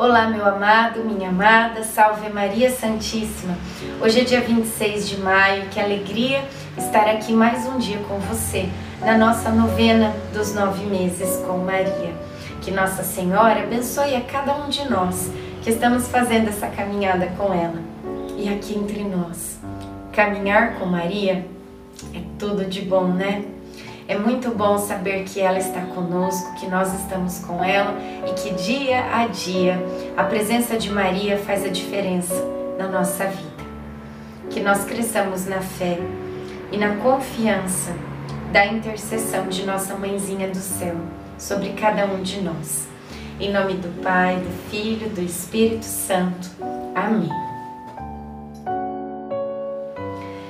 Olá, meu amado, minha amada, salve Maria Santíssima. Hoje é dia 26 de maio, que alegria estar aqui mais um dia com você, na nossa novena dos nove meses com Maria. Que Nossa Senhora abençoe a cada um de nós que estamos fazendo essa caminhada com ela. E aqui entre nós, caminhar com Maria é tudo de bom, né? É muito bom saber que ela está conosco, que nós estamos com ela e que dia a dia a presença de Maria faz a diferença na nossa vida. Que nós cresçamos na fé e na confiança da intercessão de nossa mãezinha do céu sobre cada um de nós. Em nome do Pai, do Filho, do Espírito Santo. Amém.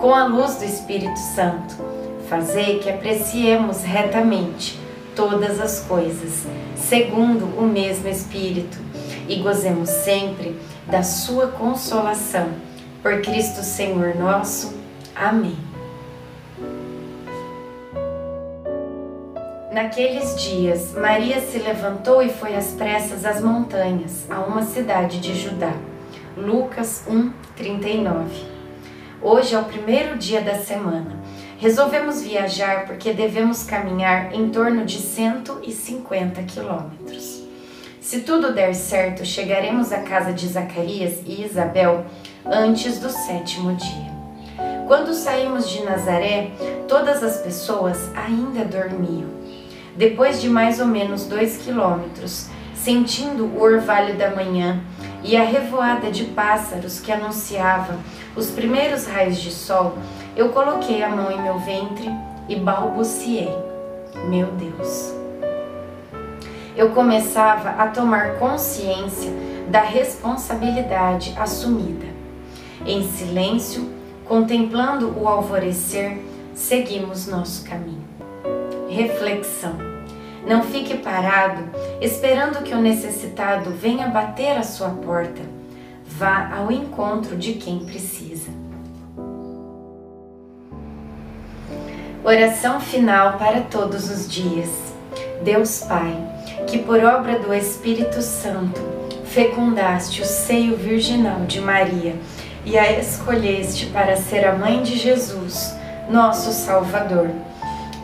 com a luz do Espírito Santo. Fazei que apreciemos retamente todas as coisas, segundo o mesmo Espírito, e gozemos sempre da Sua consolação. Por Cristo Senhor nosso. Amém. Naqueles dias, Maria se levantou e foi às pressas às montanhas, a uma cidade de Judá. Lucas 1, 39. Hoje é o primeiro dia da semana. Resolvemos viajar porque devemos caminhar em torno de 150 quilômetros. Se tudo der certo, chegaremos à casa de Zacarias e Isabel antes do sétimo dia. Quando saímos de Nazaré, todas as pessoas ainda dormiam. Depois de mais ou menos dois quilômetros, sentindo o orvalho da manhã e a revoada de pássaros que anunciava os primeiros raios de sol, eu coloquei a mão em meu ventre e balbuciei: Meu Deus. Eu começava a tomar consciência da responsabilidade assumida. Em silêncio, contemplando o alvorecer, seguimos nosso caminho. Reflexão. Não fique parado esperando que o necessitado venha bater à sua porta. Vá ao encontro de quem precisa. Oração final para todos os dias. Deus Pai, que por obra do Espírito Santo fecundaste o seio virginal de Maria e a escolheste para ser a mãe de Jesus, nosso Salvador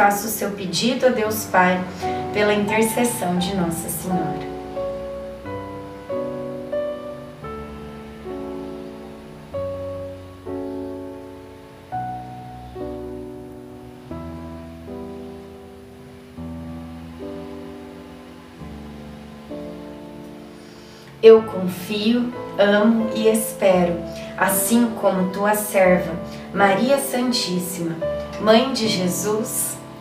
faça o seu pedido a Deus Pai pela intercessão de Nossa Senhora. Eu confio, amo e espero, assim como tua serva, Maria Santíssima, Mãe de Jesus,